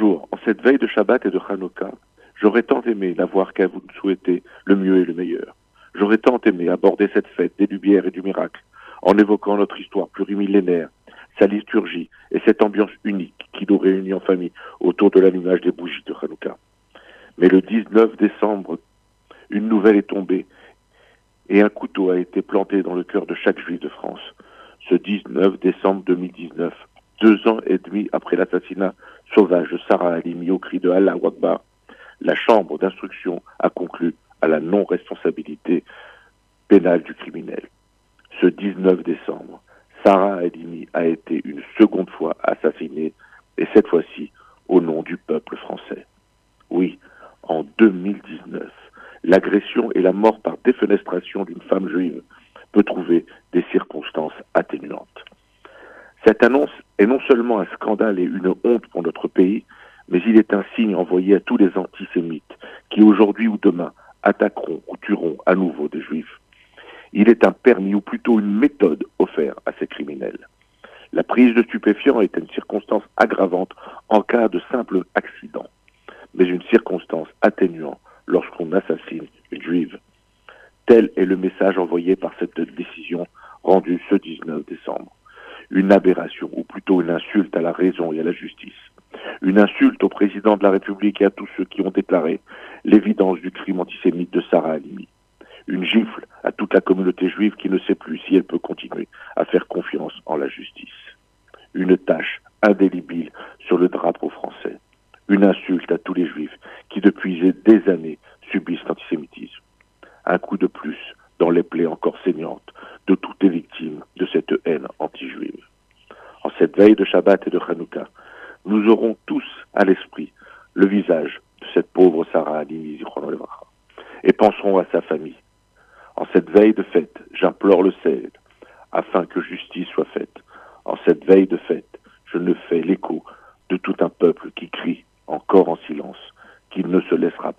Bonjour, en cette veille de Shabbat et de Hanouka, j'aurais tant aimé n'avoir qu'à vous souhaiter le mieux et le meilleur. J'aurais tant aimé aborder cette fête des lumières et du miracle en évoquant notre histoire plurimillénaire, sa liturgie et cette ambiance unique qui nous réunit en famille autour de l'allumage des bougies de Hanouka. Mais le 19 décembre, une nouvelle est tombée et un couteau a été planté dans le cœur de chaque juif de France. Ce 19 décembre 2019, deux ans et demi après l'assassinat sauvage de Sarah Halimi au cri de Allah Wakbar, la chambre d'instruction a conclu à la non-responsabilité pénale du criminel. Ce 19 décembre, Sarah Halimi a été une seconde fois assassinée, et cette fois-ci au nom du peuple français. Oui, en 2019, l'agression et la mort par défenestration d'une femme juive peut trouver des circonstances atténuantes. Cette annonce est non seulement un scandale et une honte pour notre pays, mais il est un signe envoyé à tous les antisémites qui aujourd'hui ou demain attaqueront ou tueront à nouveau des juifs. Il est un permis ou plutôt une méthode offerte à ces criminels. La prise de stupéfiants est une circonstance aggravante en cas de simple accident, mais une circonstance atténuante lorsqu'on assassine une juive. Tel est le message envoyé par cette décision rendue ce 19 décembre une aberration, ou plutôt une insulte à la raison et à la justice. Une insulte au président de la République et à tous ceux qui ont déclaré l'évidence du crime antisémite de Sarah Halimi. Une gifle à toute la communauté juive qui ne sait plus si elle peut continuer à faire confiance en la justice. Une tâche indélébile sur le drapeau français. Une insulte à tous les juifs qui depuis des années subissent l'antisémitisme. Un coup de plus dans les plaies encore saignantes de toutes les victimes de cette haine anti-juive veille de Shabbat et de Hanouka, nous aurons tous à l'esprit le visage de cette pauvre Sarah et penserons à sa famille. En cette veille de fête, j'implore le sel afin que justice soit faite. En cette veille de fête, je ne fais l'écho de tout un peuple qui crie encore en silence qu'il ne se laissera pas.